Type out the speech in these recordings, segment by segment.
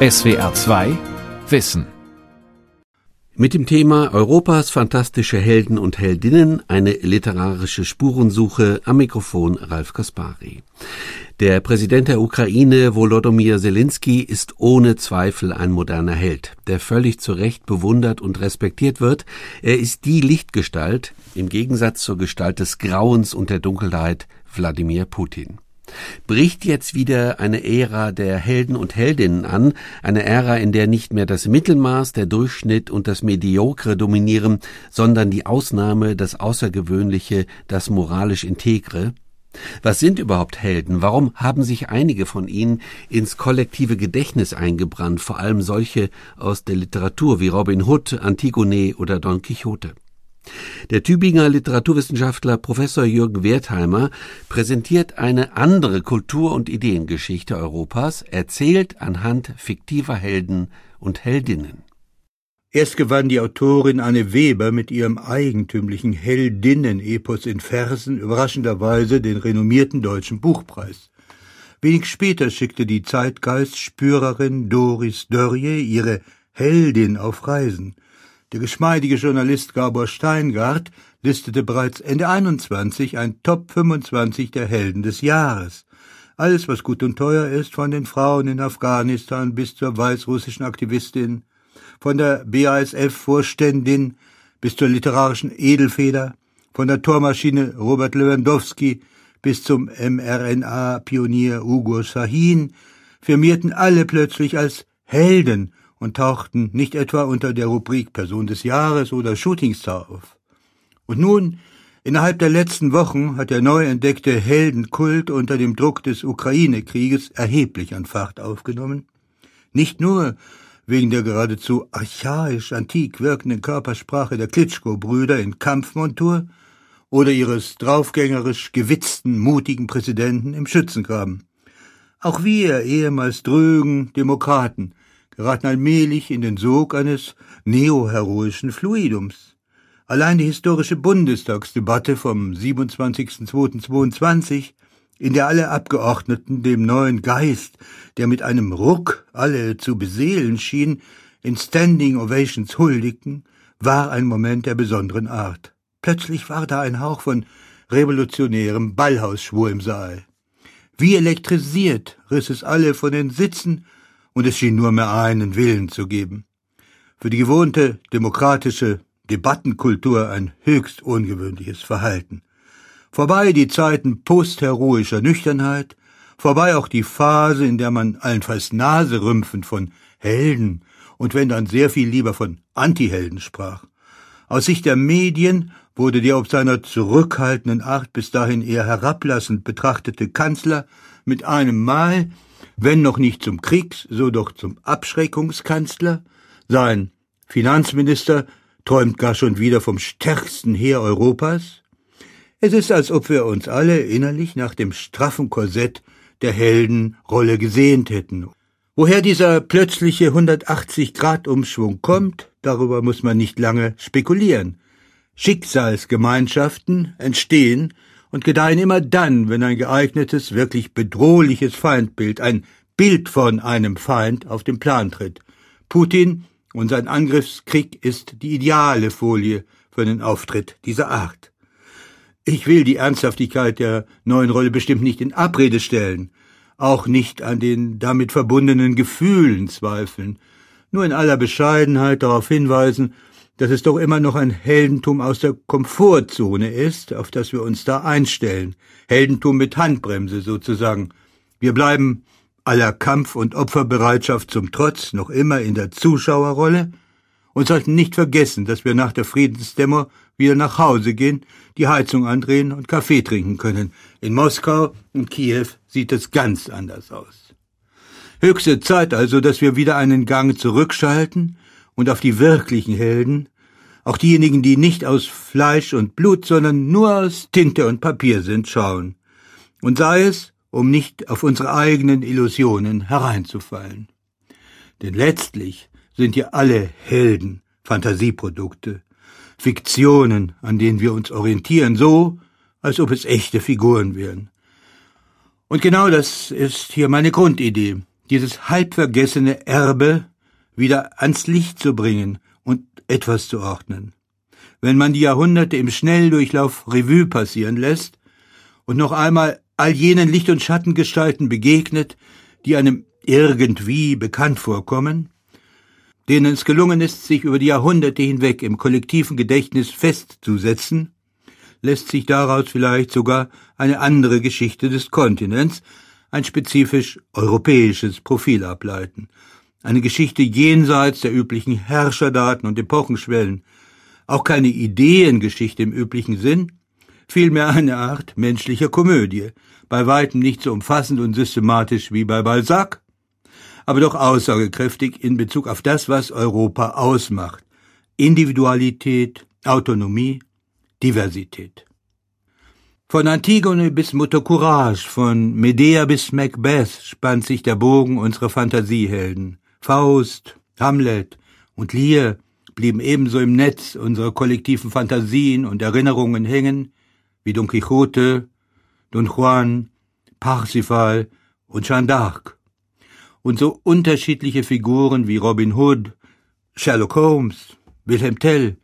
SWR 2 Wissen mit dem Thema Europas fantastische Helden und Heldinnen eine literarische Spurensuche am Mikrofon Ralf Kaspari. Der Präsident der Ukraine, Volodymyr Zelensky, ist ohne Zweifel ein moderner Held, der völlig zu Recht bewundert und respektiert wird. Er ist die Lichtgestalt, im Gegensatz zur Gestalt des Grauens und der Dunkelheit, Wladimir Putin. Bricht jetzt wieder eine Ära der Helden und Heldinnen an, eine Ära, in der nicht mehr das Mittelmaß, der Durchschnitt und das Mediokre dominieren, sondern die Ausnahme, das Außergewöhnliche, das moralisch Integre? Was sind überhaupt Helden? Warum haben sich einige von ihnen ins kollektive Gedächtnis eingebrannt, vor allem solche aus der Literatur wie Robin Hood, Antigone oder Don Quixote? Der Tübinger Literaturwissenschaftler Professor Jürgen Wertheimer präsentiert eine andere Kultur- und Ideengeschichte Europas, erzählt anhand fiktiver Helden und Heldinnen. Erst gewann die Autorin Anne Weber mit ihrem eigentümlichen Heldinnen-Epos in Versen überraschenderweise den renommierten deutschen Buchpreis. Wenig später schickte die Zeitgeistspürerin Doris Dörrie ihre Heldin auf Reisen – der geschmeidige Journalist Gabor Steingart listete bereits Ende 21 ein Top 25 der Helden des Jahres. Alles, was gut und teuer ist, von den Frauen in Afghanistan bis zur weißrussischen Aktivistin, von der BASF-Vorständin bis zur literarischen Edelfeder, von der Tormaschine Robert Lewandowski bis zum mRNA-Pionier Ugo Sahin, firmierten alle plötzlich als Helden und tauchten nicht etwa unter der Rubrik Person des Jahres oder Shootingstar auf. Und nun, innerhalb der letzten Wochen hat der neu entdeckte Heldenkult unter dem Druck des Ukraine-Krieges erheblich an Fahrt aufgenommen. Nicht nur wegen der geradezu archaisch antik wirkenden Körpersprache der Klitschko-Brüder in Kampfmontur oder ihres draufgängerisch gewitzten, mutigen Präsidenten im Schützengraben. Auch wir ehemals drögen Demokraten geraten allmählich in den Sog eines neoheroischen Fluidums. Allein die historische Bundestagsdebatte vom 27.02.22, in der alle Abgeordneten dem neuen Geist, der mit einem Ruck alle zu beseelen schien, in Standing Ovations huldigten, war ein Moment der besonderen Art. Plötzlich war da ein Hauch von revolutionärem Ballhausschwur im Saal. Wie elektrisiert riss es alle von den Sitzen und es schien nur mehr einen Willen zu geben. Für die gewohnte demokratische Debattenkultur ein höchst ungewöhnliches Verhalten. Vorbei die Zeiten postheroischer Nüchternheit, vorbei auch die Phase, in der man allenfalls naserümpfend von Helden und wenn dann sehr viel lieber von Antihelden sprach. Aus Sicht der Medien wurde der ob seiner zurückhaltenden Art bis dahin eher herablassend betrachtete Kanzler mit einem Mal wenn noch nicht zum Kriegs-, so doch zum Abschreckungskanzler. Sein Finanzminister träumt gar schon wieder vom stärksten Heer Europas. Es ist, als ob wir uns alle innerlich nach dem straffen Korsett der Heldenrolle gesehnt hätten. Woher dieser plötzliche 180-Grad-Umschwung kommt, darüber muss man nicht lange spekulieren. Schicksalsgemeinschaften entstehen und gedeihen immer dann, wenn ein geeignetes, wirklich bedrohliches Feindbild, ein Bild von einem Feind auf den Plan tritt. Putin und sein Angriffskrieg ist die ideale Folie für einen Auftritt dieser Art. Ich will die Ernsthaftigkeit der neuen Rolle bestimmt nicht in Abrede stellen, auch nicht an den damit verbundenen Gefühlen zweifeln, nur in aller Bescheidenheit darauf hinweisen, dass es doch immer noch ein Heldentum aus der Komfortzone ist, auf das wir uns da einstellen. Heldentum mit Handbremse sozusagen. Wir bleiben aller Kampf- und Opferbereitschaft zum Trotz noch immer in der Zuschauerrolle und sollten nicht vergessen, dass wir nach der Friedensdemo wieder nach Hause gehen, die Heizung andrehen und Kaffee trinken können. In Moskau und Kiew sieht es ganz anders aus. Höchste Zeit also, dass wir wieder einen Gang zurückschalten und auf die wirklichen Helden, auch diejenigen, die nicht aus Fleisch und Blut, sondern nur aus Tinte und Papier sind, schauen. Und sei es, um nicht auf unsere eigenen Illusionen hereinzufallen. Denn letztlich sind ja alle Helden Fantasieprodukte, Fiktionen, an denen wir uns orientieren, so, als ob es echte Figuren wären. Und genau das ist hier meine Grundidee. dieses halbvergessene Erbe wieder ans Licht zu bringen und etwas zu ordnen. Wenn man die Jahrhunderte im Schnelldurchlauf Revue passieren lässt und noch einmal all jenen Licht- und Schattengestalten begegnet, die einem irgendwie bekannt vorkommen, denen es gelungen ist, sich über die Jahrhunderte hinweg im kollektiven Gedächtnis festzusetzen, lässt sich daraus vielleicht sogar eine andere Geschichte des Kontinents, ein spezifisch europäisches Profil ableiten. Eine Geschichte jenseits der üblichen Herrscherdaten und Epochenschwellen. Auch keine Ideengeschichte im üblichen Sinn, vielmehr eine Art menschlicher Komödie, bei weitem nicht so umfassend und systematisch wie bei Balzac, aber doch aussagekräftig in Bezug auf das, was Europa ausmacht. Individualität, Autonomie, Diversität. Von Antigone bis Mutter Courage, von Medea bis Macbeth spannt sich der Bogen unserer Fantasiehelden. Faust, Hamlet und Lear blieben ebenso im Netz unserer kollektiven Fantasien und Erinnerungen hängen wie Don Quixote, Don Juan, Parsifal und Jeanne d'Arc. Und so unterschiedliche Figuren wie Robin Hood, Sherlock Holmes, Wilhelm Tell,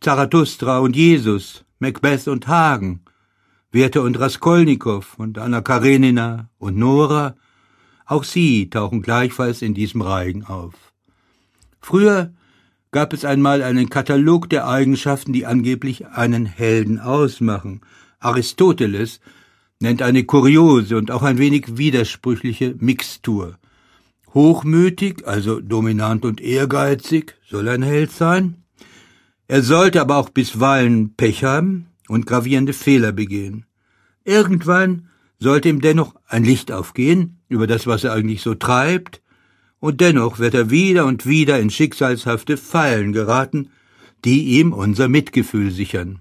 Zarathustra und Jesus, Macbeth und Hagen, Werther und Raskolnikow und Anna Karenina und Nora, auch sie tauchen gleichfalls in diesem Reigen auf. Früher gab es einmal einen Katalog der Eigenschaften, die angeblich einen Helden ausmachen. Aristoteles nennt eine kuriose und auch ein wenig widersprüchliche Mixtur. Hochmütig, also dominant und ehrgeizig, soll ein Held sein. Er sollte aber auch bisweilen Pech haben und gravierende Fehler begehen. Irgendwann sollte ihm dennoch ein Licht aufgehen über das, was er eigentlich so treibt, und dennoch wird er wieder und wieder in schicksalshafte Fallen geraten, die ihm unser Mitgefühl sichern.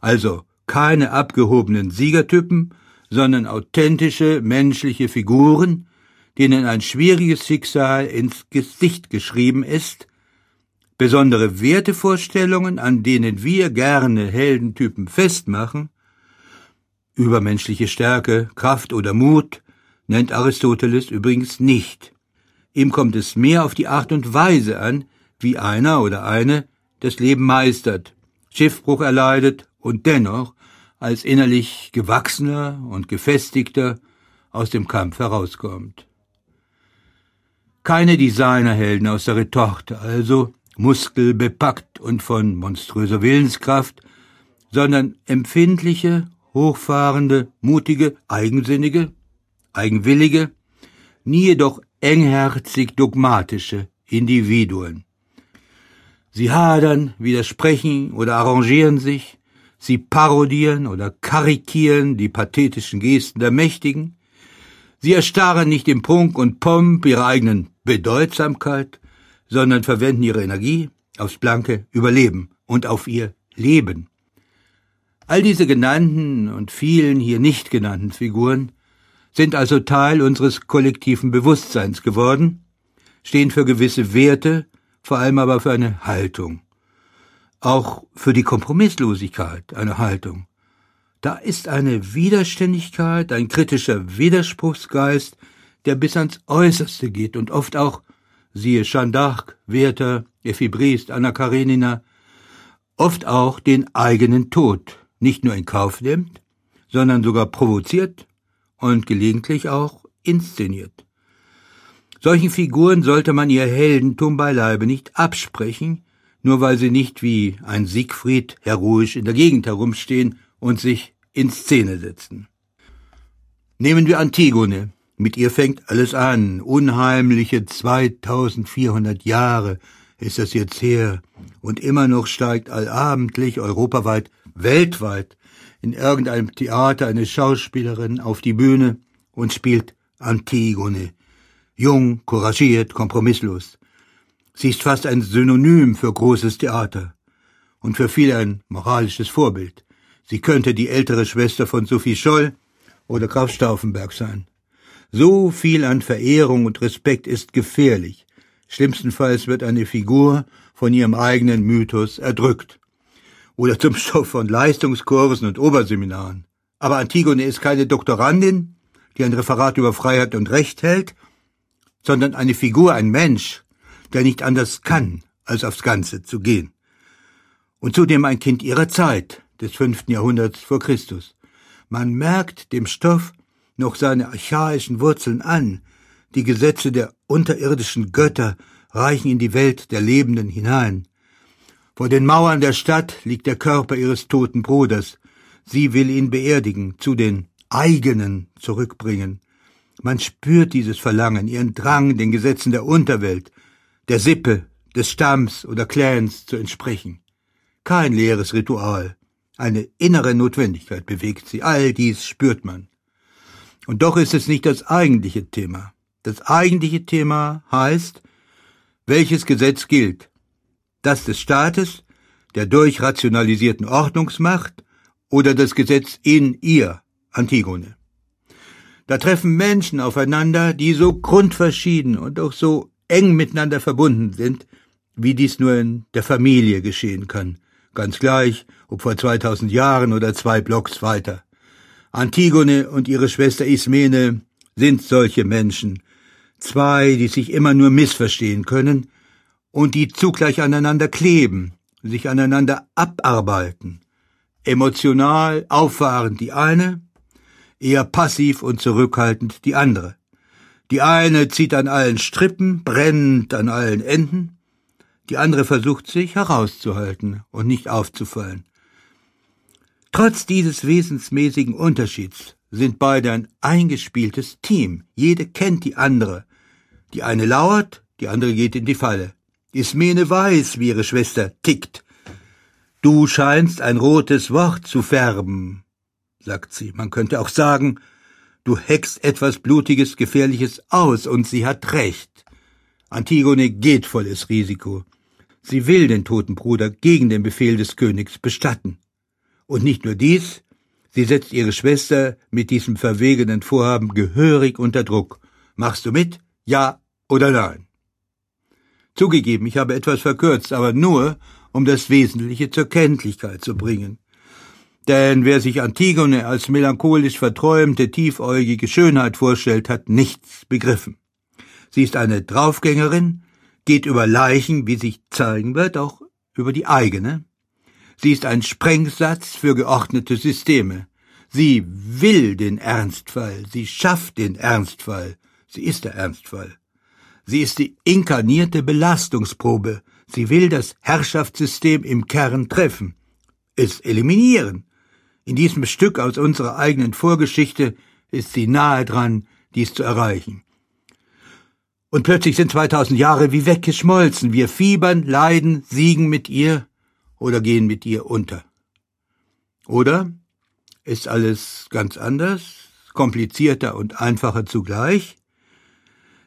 Also keine abgehobenen Siegertypen, sondern authentische menschliche Figuren, denen ein schwieriges Schicksal ins Gesicht geschrieben ist, besondere Wertevorstellungen, an denen wir gerne Heldentypen festmachen, übermenschliche Stärke, Kraft oder Mut, nennt Aristoteles übrigens nicht. Ihm kommt es mehr auf die Art und Weise an, wie einer oder eine das Leben meistert, Schiffbruch erleidet und dennoch als innerlich gewachsener und gefestigter aus dem Kampf herauskommt. Keine Designerhelden aus der Retorte, also muskelbepackt und von monströser Willenskraft, sondern empfindliche, hochfahrende, mutige, eigensinnige, eigenwillige, nie jedoch engherzig dogmatische Individuen. Sie hadern, widersprechen oder arrangieren sich, sie parodieren oder karikieren die pathetischen Gesten der Mächtigen, sie erstarren nicht im Prunk und Pomp ihrer eigenen Bedeutsamkeit, sondern verwenden ihre Energie aufs blanke Überleben und auf ihr Leben. All diese genannten und vielen hier nicht genannten Figuren sind also Teil unseres kollektiven Bewusstseins geworden, stehen für gewisse Werte, vor allem aber für eine Haltung. Auch für die Kompromisslosigkeit eine Haltung. Da ist eine Widerständigkeit, ein kritischer Widerspruchsgeist, der bis ans Äußerste geht und oft auch siehe Jeanne d'Arc, Werther, Effi Briest, Anna Karenina, oft auch den eigenen Tod nicht nur in Kauf nimmt, sondern sogar provoziert und gelegentlich auch inszeniert. Solchen Figuren sollte man ihr Heldentum beileibe nicht absprechen, nur weil sie nicht wie ein Siegfried heroisch in der Gegend herumstehen und sich in Szene setzen. Nehmen wir Antigone, mit ihr fängt alles an. Unheimliche 2400 Jahre ist das jetzt her. Und immer noch steigt allabendlich, europaweit, weltweit, in irgendeinem Theater eine Schauspielerin auf die Bühne und spielt Antigone. Jung, couragiert, kompromisslos. Sie ist fast ein Synonym für großes Theater und für viele ein moralisches Vorbild. Sie könnte die ältere Schwester von Sophie Scholl oder Graf Stauffenberg sein. So viel an Verehrung und Respekt ist gefährlich. Schlimmstenfalls wird eine Figur von ihrem eigenen Mythos erdrückt. Oder zum Stoff von Leistungskursen und Oberseminaren. Aber Antigone ist keine Doktorandin, die ein Referat über Freiheit und Recht hält, sondern eine Figur, ein Mensch, der nicht anders kann, als aufs Ganze zu gehen. Und zudem ein Kind ihrer Zeit, des fünften Jahrhunderts vor Christus. Man merkt dem Stoff noch seine archaischen Wurzeln an, die Gesetze der unterirdischen Götter reichen in die Welt der Lebenden hinein. Vor den Mauern der Stadt liegt der Körper ihres toten Bruders. Sie will ihn beerdigen, zu den eigenen zurückbringen. Man spürt dieses Verlangen, ihren Drang, den Gesetzen der Unterwelt, der Sippe, des Stamms oder Clans zu entsprechen. Kein leeres Ritual, eine innere Notwendigkeit bewegt sie, all dies spürt man. Und doch ist es nicht das eigentliche Thema. Das eigentliche Thema heißt, welches Gesetz gilt? Das des Staates, der durchrationalisierten Ordnungsmacht oder das Gesetz in ihr, Antigone? Da treffen Menschen aufeinander, die so grundverschieden und auch so eng miteinander verbunden sind, wie dies nur in der Familie geschehen kann. Ganz gleich, ob vor 2000 Jahren oder zwei Blocks weiter. Antigone und ihre Schwester Ismene sind solche Menschen, zwei, die sich immer nur missverstehen können und die zugleich aneinander kleben, sich aneinander abarbeiten, emotional auffahrend die eine, eher passiv und zurückhaltend die andere. Die eine zieht an allen Strippen, brennt an allen Enden, die andere versucht sich herauszuhalten und nicht aufzufallen. Trotz dieses wesensmäßigen Unterschieds sind beide ein eingespieltes Team. Jede kennt die andere. Die eine lauert, die andere geht in die Falle. Ismene weiß, wie ihre Schwester tickt. Du scheinst ein rotes Wort zu färben, sagt sie. Man könnte auch sagen, du heckst etwas Blutiges, Gefährliches aus, und sie hat recht. Antigone geht volles Risiko. Sie will den toten Bruder gegen den Befehl des Königs bestatten. Und nicht nur dies, sie setzt ihre Schwester mit diesem verwegenen Vorhaben gehörig unter Druck. Machst du mit? Ja oder nein? Zugegeben, ich habe etwas verkürzt, aber nur, um das Wesentliche zur Kenntlichkeit zu bringen. Denn wer sich Antigone als melancholisch verträumte, tiefäugige Schönheit vorstellt, hat nichts begriffen. Sie ist eine Draufgängerin, geht über Leichen, wie sich zeigen wird, auch über die eigene. Sie ist ein Sprengsatz für geordnete Systeme. Sie will den Ernstfall, sie schafft den Ernstfall, sie ist der Ernstfall. Sie ist die inkarnierte Belastungsprobe, sie will das Herrschaftssystem im Kern treffen, es eliminieren, in diesem Stück aus unserer eigenen Vorgeschichte ist sie nahe dran, dies zu erreichen. Und plötzlich sind 2000 Jahre wie weggeschmolzen. Wir fiebern, leiden, siegen mit ihr oder gehen mit ihr unter. Oder ist alles ganz anders, komplizierter und einfacher zugleich?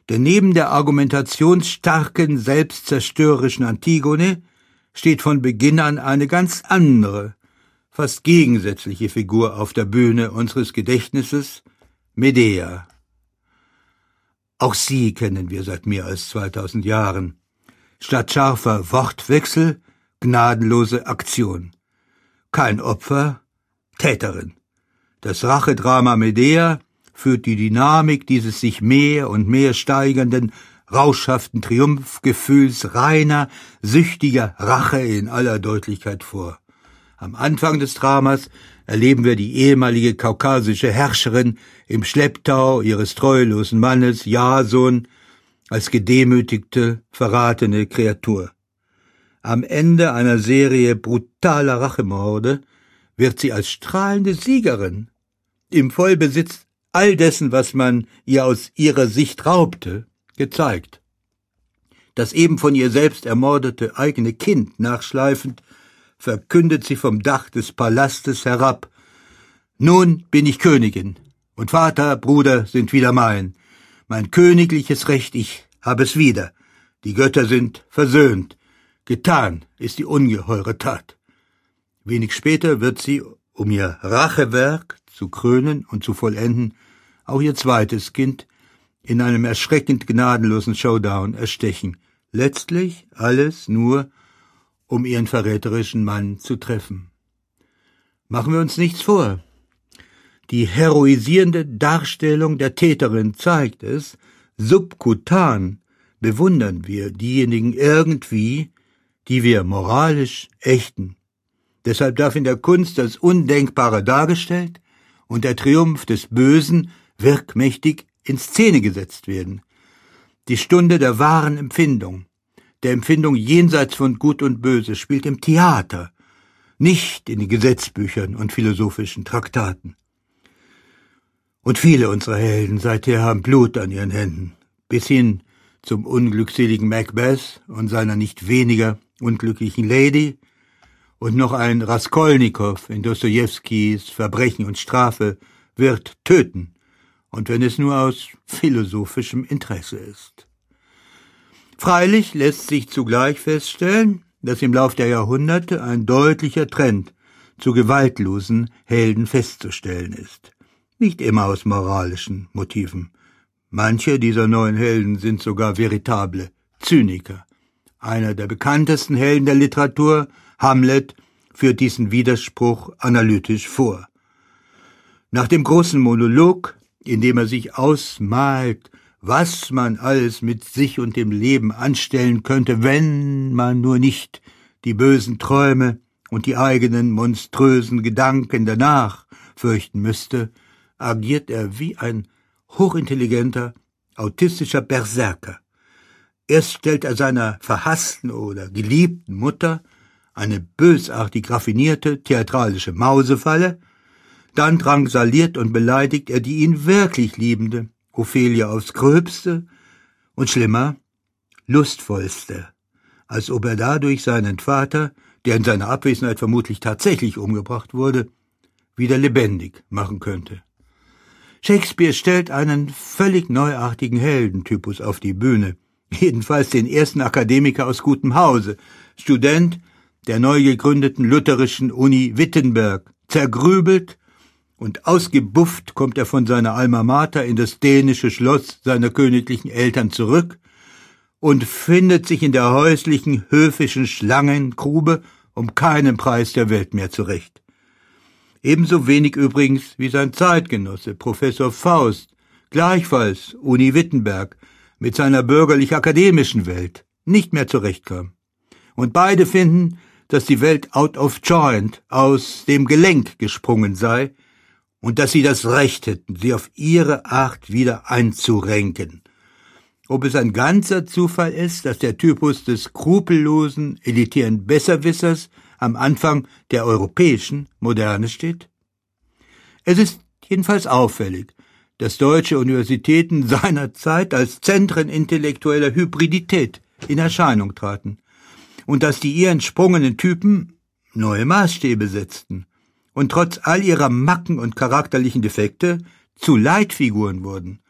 Denn neben der argumentationsstarken, selbstzerstörerischen Antigone steht von Beginn an eine ganz andere, fast gegensätzliche Figur auf der Bühne unseres Gedächtnisses, Medea. Auch sie kennen wir seit mehr als 2000 Jahren. Statt scharfer Wortwechsel, gnadenlose Aktion. Kein Opfer, Täterin. Das Rachedrama Medea führt die Dynamik dieses sich mehr und mehr steigernden, rauschhaften Triumphgefühls reiner, süchtiger Rache in aller Deutlichkeit vor. Am Anfang des Dramas erleben wir die ehemalige kaukasische Herrscherin im Schlepptau ihres treulosen Mannes Jason als gedemütigte, verratene Kreatur. Am Ende einer Serie brutaler Rachemorde wird sie als strahlende Siegerin im Vollbesitz all dessen, was man ihr aus ihrer Sicht raubte, gezeigt. Das eben von ihr selbst ermordete eigene Kind nachschleifend verkündet sie vom Dach des Palastes herab. Nun bin ich Königin, und Vater, Bruder sind wieder mein. Mein königliches Recht, ich habe es wieder. Die Götter sind versöhnt. Getan ist die ungeheure Tat. Wenig später wird sie, um ihr Rachewerk zu krönen und zu vollenden, auch ihr zweites Kind in einem erschreckend gnadenlosen Showdown erstechen. Letztlich alles nur, um ihren verräterischen Mann zu treffen. Machen wir uns nichts vor. Die heroisierende Darstellung der Täterin zeigt es, subkutan bewundern wir diejenigen irgendwie, die wir moralisch ächten. Deshalb darf in der Kunst das Undenkbare dargestellt und der Triumph des Bösen wirkmächtig in Szene gesetzt werden. Die Stunde der wahren Empfindung, der Empfindung jenseits von Gut und Böse, spielt im Theater, nicht in den Gesetzbüchern und philosophischen Traktaten. Und viele unserer Helden seither haben Blut an ihren Händen, bis hin zum unglückseligen Macbeth und seiner nicht weniger unglücklichen Lady und noch ein Raskolnikow in Dostojewskis Verbrechen und Strafe wird töten, und wenn es nur aus philosophischem Interesse ist. Freilich lässt sich zugleich feststellen, dass im Lauf der Jahrhunderte ein deutlicher Trend zu gewaltlosen Helden festzustellen ist. Nicht immer aus moralischen Motiven. Manche dieser neuen Helden sind sogar veritable Zyniker. Einer der bekanntesten Helden der Literatur, Hamlet, führt diesen Widerspruch analytisch vor. Nach dem großen Monolog, in dem er sich ausmalt, was man alles mit sich und dem Leben anstellen könnte, wenn man nur nicht die bösen Träume und die eigenen monströsen Gedanken danach fürchten müsste, agiert er wie ein hochintelligenter, autistischer Berserker. Erst stellt er seiner verhassten oder geliebten Mutter eine bösartig raffinierte theatralische Mausefalle, dann drangsaliert und beleidigt er die ihn wirklich liebende Ophelia aufs Gröbste und schlimmer, lustvollste, als ob er dadurch seinen Vater, der in seiner Abwesenheit vermutlich tatsächlich umgebracht wurde, wieder lebendig machen könnte. Shakespeare stellt einen völlig neuartigen Heldentypus auf die Bühne, jedenfalls den ersten Akademiker aus gutem Hause, Student der neu gegründeten lutherischen Uni Wittenberg, zergrübelt und ausgebufft kommt er von seiner Alma Mater in das dänische Schloss seiner königlichen Eltern zurück und findet sich in der häuslichen höfischen Schlangengrube um keinen Preis der Welt mehr zurecht. Ebenso wenig übrigens wie sein Zeitgenosse Professor Faust, gleichfalls Uni Wittenberg, mit seiner bürgerlich-akademischen Welt nicht mehr zurechtkam. Und beide finden, dass die Welt out of joint, aus dem Gelenk gesprungen sei, und dass sie das Recht hätten, sie auf ihre Art wieder einzurenken. Ob es ein ganzer Zufall ist, dass der Typus des skrupellosen, elitären Besserwissers am Anfang der europäischen Moderne steht? Es ist jedenfalls auffällig, dass deutsche Universitäten seinerzeit als Zentren intellektueller Hybridität in Erscheinung traten und dass die ihr entsprungenen Typen neue Maßstäbe setzten und trotz all ihrer Macken und charakterlichen Defekte zu Leitfiguren wurden.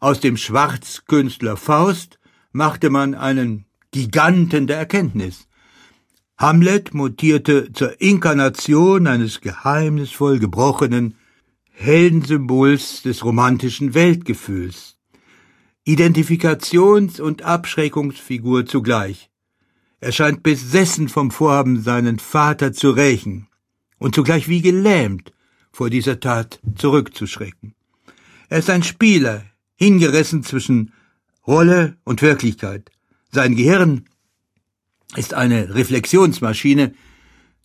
Aus dem Schwarzkünstler Faust machte man einen Giganten der Erkenntnis. Hamlet mutierte zur Inkarnation eines geheimnisvoll gebrochenen Heldensymbols des romantischen Weltgefühls. Identifikations- und Abschreckungsfigur zugleich. Er scheint besessen vom Vorhaben, seinen Vater zu rächen und zugleich wie gelähmt vor dieser Tat zurückzuschrecken. Er ist ein Spieler, hingerissen zwischen Rolle und Wirklichkeit. Sein Gehirn ist eine Reflexionsmaschine,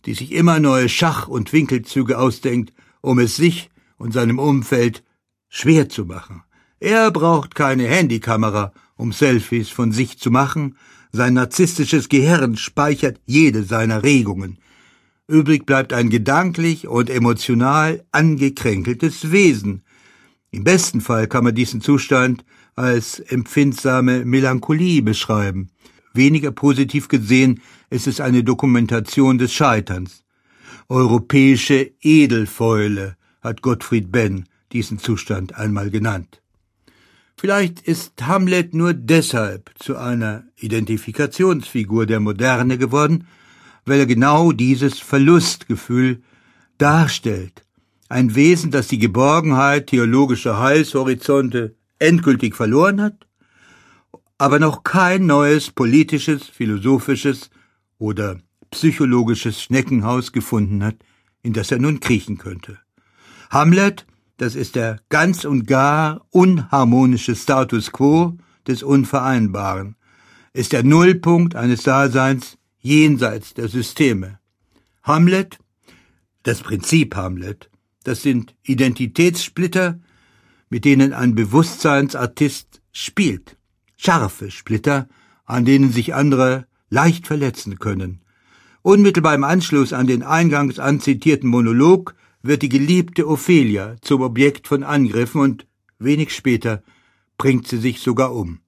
die sich immer neue Schach- und Winkelzüge ausdenkt, um es sich und seinem Umfeld schwer zu machen. Er braucht keine Handykamera, um Selfies von sich zu machen, sein narzisstisches Gehirn speichert jede seiner Regungen, Übrig bleibt ein gedanklich und emotional angekränkeltes Wesen. Im besten Fall kann man diesen Zustand als empfindsame Melancholie beschreiben. Weniger positiv gesehen ist es eine Dokumentation des Scheiterns. Europäische Edelfäule hat Gottfried Benn diesen Zustand einmal genannt. Vielleicht ist Hamlet nur deshalb zu einer Identifikationsfigur der Moderne geworden, weil er genau dieses Verlustgefühl darstellt. Ein Wesen, das die Geborgenheit theologischer Heilshorizonte endgültig verloren hat, aber noch kein neues politisches, philosophisches oder psychologisches Schneckenhaus gefunden hat, in das er nun kriechen könnte. Hamlet das ist der ganz und gar unharmonische Status quo des Unvereinbaren, ist der Nullpunkt eines Daseins jenseits der Systeme. Hamlet, das Prinzip Hamlet, das sind Identitätssplitter, mit denen ein Bewusstseinsartist spielt. Scharfe Splitter, an denen sich andere leicht verletzen können. Unmittelbar im Anschluss an den eingangs anzitierten Monolog wird die geliebte Ophelia zum Objekt von Angriffen und wenig später bringt sie sich sogar um.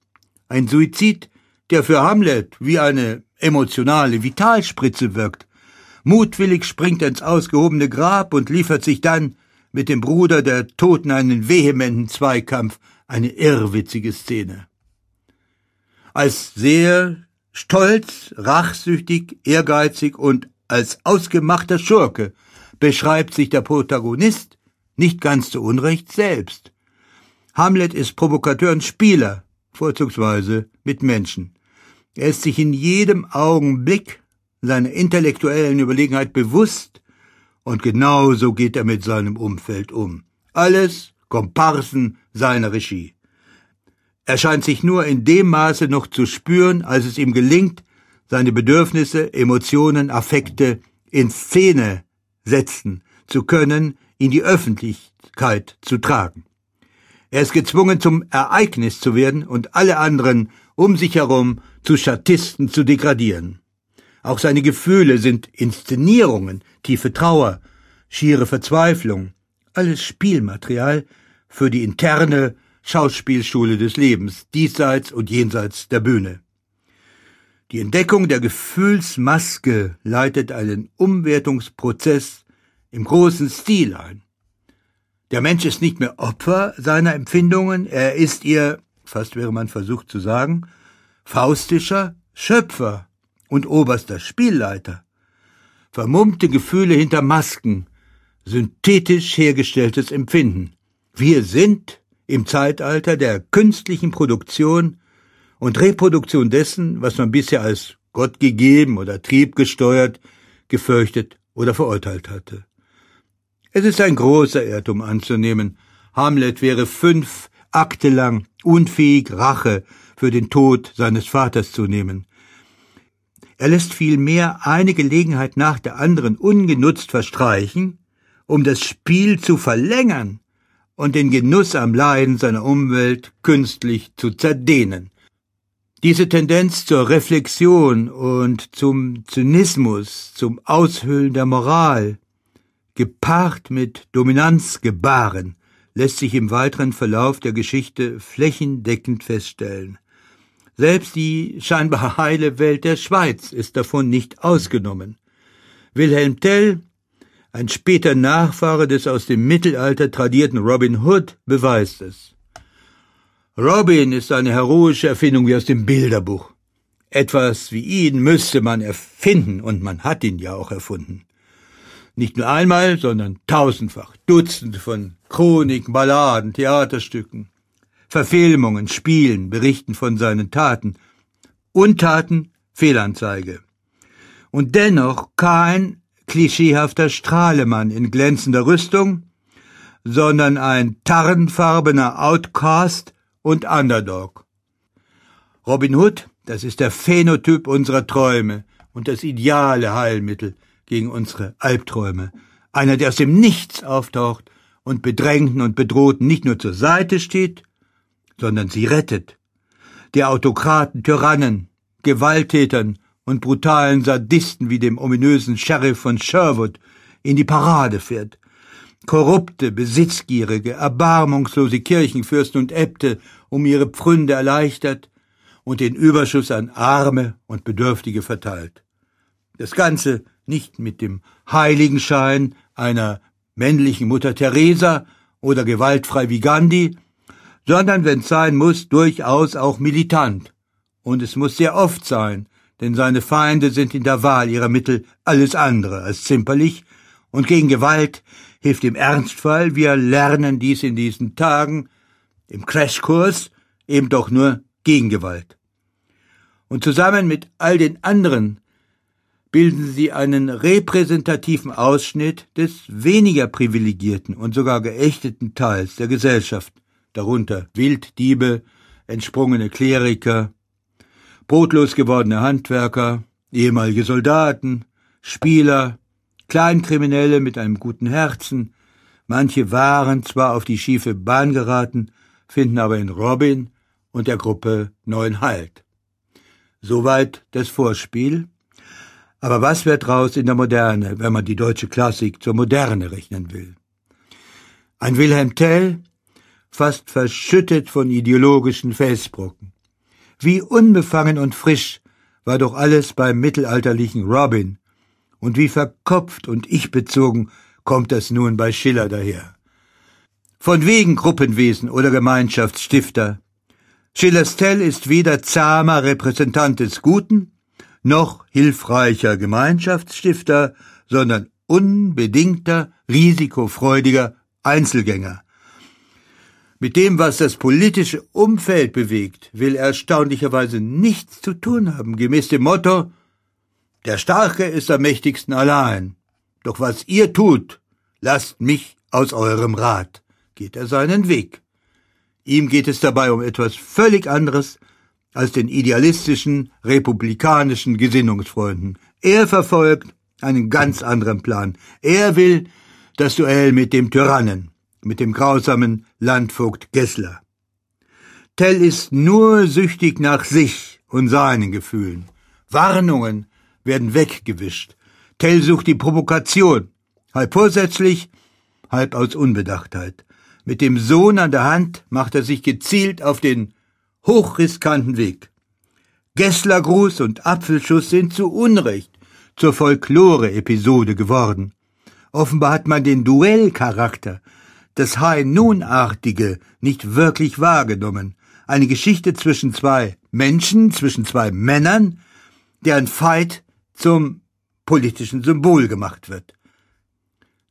Ein Suizid, der für Hamlet wie eine emotionale Vitalspritze wirkt. Mutwillig springt er ins ausgehobene Grab und liefert sich dann mit dem Bruder der Toten einen vehementen Zweikampf, eine irrwitzige Szene. Als sehr stolz, rachsüchtig, ehrgeizig und als ausgemachter Schurke beschreibt sich der Protagonist nicht ganz zu Unrecht selbst. Hamlet ist Provokateur und Spieler, vorzugsweise mit Menschen. Er ist sich in jedem Augenblick seiner intellektuellen Überlegenheit bewusst und genauso geht er mit seinem Umfeld um. Alles Komparsen seiner Regie. Er scheint sich nur in dem Maße noch zu spüren, als es ihm gelingt, seine Bedürfnisse, Emotionen, Affekte in Szene setzen zu können, in die Öffentlichkeit zu tragen. Er ist gezwungen, zum Ereignis zu werden und alle anderen um sich herum zu Statisten zu degradieren. Auch seine Gefühle sind Inszenierungen, tiefe Trauer, schiere Verzweiflung, alles Spielmaterial für die interne Schauspielschule des Lebens, diesseits und jenseits der Bühne. Die Entdeckung der Gefühlsmaske leitet einen Umwertungsprozess im großen Stil ein. Der Mensch ist nicht mehr Opfer seiner Empfindungen, er ist ihr, fast wäre man versucht zu sagen, faustischer Schöpfer und oberster Spielleiter. Vermummte Gefühle hinter Masken, synthetisch hergestelltes Empfinden. Wir sind im Zeitalter der künstlichen Produktion und Reproduktion dessen, was man bisher als Gott gegeben oder triebgesteuert, gefürchtet oder verurteilt hatte. Es ist ein großer Irrtum anzunehmen, Hamlet wäre fünf Akte lang unfähig, Rache für den Tod seines Vaters zu nehmen. Er lässt vielmehr eine Gelegenheit nach der anderen ungenutzt verstreichen, um das Spiel zu verlängern und den Genuss am Leiden seiner Umwelt künstlich zu zerdehnen. Diese Tendenz zur Reflexion und zum Zynismus, zum Aushöhlen der Moral, gepaart mit Dominanzgebaren, lässt sich im weiteren Verlauf der Geschichte flächendeckend feststellen. Selbst die scheinbar heile Welt der Schweiz ist davon nicht ausgenommen. Wilhelm Tell, ein später Nachfahre des aus dem Mittelalter tradierten Robin Hood, beweist es. Robin ist eine heroische Erfindung wie aus dem Bilderbuch. Etwas wie ihn müsste man erfinden, und man hat ihn ja auch erfunden. Nicht nur einmal, sondern tausendfach, Dutzende von Chroniken, Balladen, Theaterstücken, Verfilmungen, Spielen berichten von seinen Taten. Untaten, Fehlanzeige. Und dennoch kein klischeehafter Strahlemann in glänzender Rüstung, sondern ein tarnfarbener Outcast, und Underdog. Robin Hood, das ist der Phänotyp unserer Träume und das ideale Heilmittel gegen unsere Albträume. Einer, der aus dem Nichts auftaucht und Bedrängten und Bedrohten nicht nur zur Seite steht, sondern sie rettet. Der Autokraten, Tyrannen, Gewalttätern und brutalen Sadisten wie dem ominösen Sheriff von Sherwood in die Parade fährt. Korrupte, besitzgierige, erbarmungslose Kirchenfürsten und Äbte um ihre Pfründe erleichtert und den Überschuss an Arme und Bedürftige verteilt. Das Ganze nicht mit dem Heiligenschein einer männlichen Mutter Teresa oder gewaltfrei wie Gandhi, sondern wenn's sein muss, durchaus auch militant. Und es muss sehr oft sein, denn seine Feinde sind in der Wahl ihrer Mittel alles andere als zimperlich, und gegen Gewalt hilft im Ernstfall, wir lernen dies in diesen Tagen, im Crashkurs eben doch nur Gegengewalt. Und zusammen mit all den anderen bilden sie einen repräsentativen Ausschnitt des weniger privilegierten und sogar geächteten Teils der Gesellschaft, darunter Wilddiebe, entsprungene Kleriker, brotlos gewordene Handwerker, ehemalige Soldaten, Spieler, Kleinkriminelle mit einem guten Herzen, manche waren zwar auf die schiefe Bahn geraten, finden aber in Robin und der Gruppe neuen Halt. Soweit das Vorspiel. Aber was wird draus in der Moderne, wenn man die deutsche Klassik zur Moderne rechnen will? Ein Wilhelm Tell, fast verschüttet von ideologischen Felsbrocken. Wie unbefangen und frisch war doch alles beim mittelalterlichen Robin, und wie verkopft und ich-bezogen kommt das nun bei Schiller daher. Von wegen Gruppenwesen oder Gemeinschaftsstifter. Schillers Tell ist weder zahmer Repräsentant des Guten, noch hilfreicher Gemeinschaftsstifter, sondern unbedingter, risikofreudiger Einzelgänger. Mit dem, was das politische Umfeld bewegt, will er erstaunlicherweise nichts zu tun haben, gemäß dem Motto Der Starke ist am mächtigsten allein. Doch was ihr tut, lasst mich aus eurem Rat, geht er seinen Weg. Ihm geht es dabei um etwas völlig anderes als den idealistischen, republikanischen Gesinnungsfreunden. Er verfolgt einen ganz anderen Plan. Er will das Duell mit dem Tyrannen, mit dem grausamen Landvogt Gessler. Tell ist nur süchtig nach sich und seinen Gefühlen. Warnungen werden weggewischt. Tell sucht die Provokation, halb vorsätzlich, halb aus Unbedachtheit. Mit dem Sohn an der Hand macht er sich gezielt auf den hochriskanten Weg. Gesslergruß und Apfelschuss sind zu Unrecht zur Folklore-Episode geworden. Offenbar hat man den Duellcharakter, das High-Noon-artige, nicht wirklich wahrgenommen. Eine Geschichte zwischen zwei Menschen, zwischen zwei Männern, deren Fight zum politischen Symbol gemacht wird.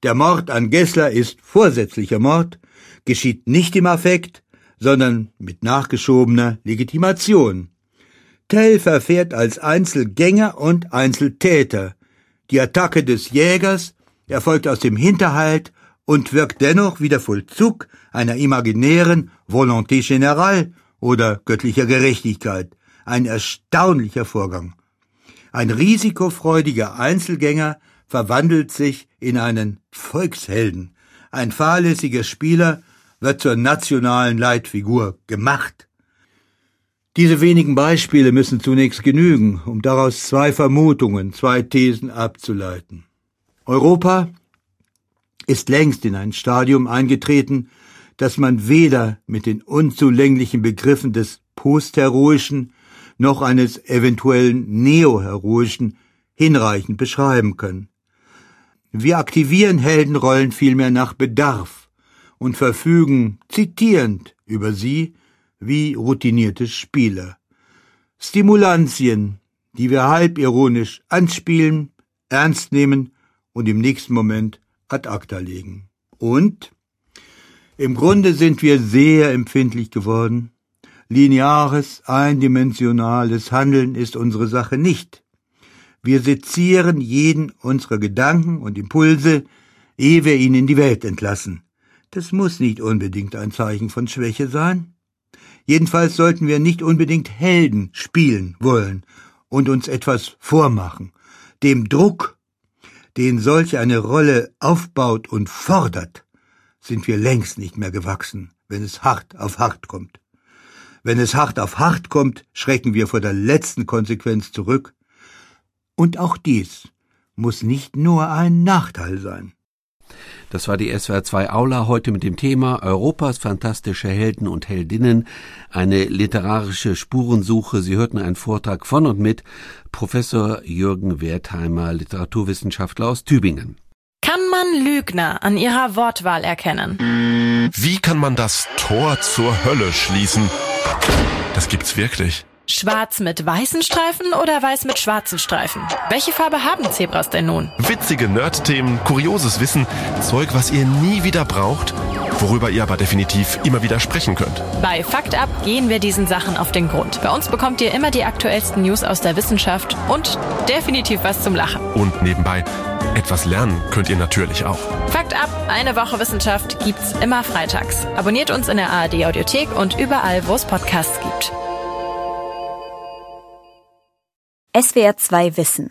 Der Mord an Gessler ist vorsätzlicher Mord, geschieht nicht im Affekt, sondern mit nachgeschobener Legitimation. Tell verfährt als Einzelgänger und Einzeltäter. Die Attacke des Jägers erfolgt aus dem Hinterhalt und wirkt dennoch wie der Vollzug einer imaginären Volonté générale oder göttlicher Gerechtigkeit. Ein erstaunlicher Vorgang. Ein risikofreudiger Einzelgänger verwandelt sich in einen Volkshelden. Ein fahrlässiger Spieler wird zur nationalen Leitfigur gemacht. Diese wenigen Beispiele müssen zunächst genügen, um daraus zwei Vermutungen, zwei Thesen abzuleiten. Europa ist längst in ein Stadium eingetreten, das man weder mit den unzulänglichen Begriffen des Postheroischen noch eines eventuellen Neoheroischen hinreichend beschreiben kann. Wir aktivieren Heldenrollen vielmehr nach Bedarf und verfügen zitierend über sie wie routinierte Spieler. Stimulantien, die wir halbironisch anspielen, ernst nehmen und im nächsten Moment ad acta legen. Und im Grunde sind wir sehr empfindlich geworden. Lineares, eindimensionales Handeln ist unsere Sache nicht. Wir sezieren jeden unserer Gedanken und Impulse, ehe wir ihn in die Welt entlassen. Das muss nicht unbedingt ein Zeichen von Schwäche sein. Jedenfalls sollten wir nicht unbedingt Helden spielen wollen und uns etwas vormachen. Dem Druck, den solch eine Rolle aufbaut und fordert, sind wir längst nicht mehr gewachsen, wenn es hart auf hart kommt. Wenn es hart auf hart kommt, schrecken wir vor der letzten Konsequenz zurück und auch dies muss nicht nur ein Nachteil sein. Das war die SWR 2 Aula heute mit dem Thema Europas fantastische Helden und Heldinnen, eine literarische Spurensuche. Sie hörten einen Vortrag von und mit Professor Jürgen Wertheimer, Literaturwissenschaftler aus Tübingen. Kann man Lügner an ihrer Wortwahl erkennen? Wie kann man das Tor zur Hölle schließen? Das gibt's wirklich. Schwarz mit weißen Streifen oder weiß mit schwarzen Streifen? Welche Farbe haben Zebras denn nun? Witzige Nerd-Themen, kurioses Wissen, Zeug, was ihr nie wieder braucht worüber ihr aber definitiv immer wieder sprechen könnt. Bei Fakt Up gehen wir diesen Sachen auf den Grund. Bei uns bekommt ihr immer die aktuellsten News aus der Wissenschaft und definitiv was zum Lachen. Und nebenbei, etwas lernen könnt ihr natürlich auch. Fakt Up, eine Woche Wissenschaft gibt's immer freitags. Abonniert uns in der ARD Audiothek und überall, wo es Podcasts gibt. SWR 2 Wissen.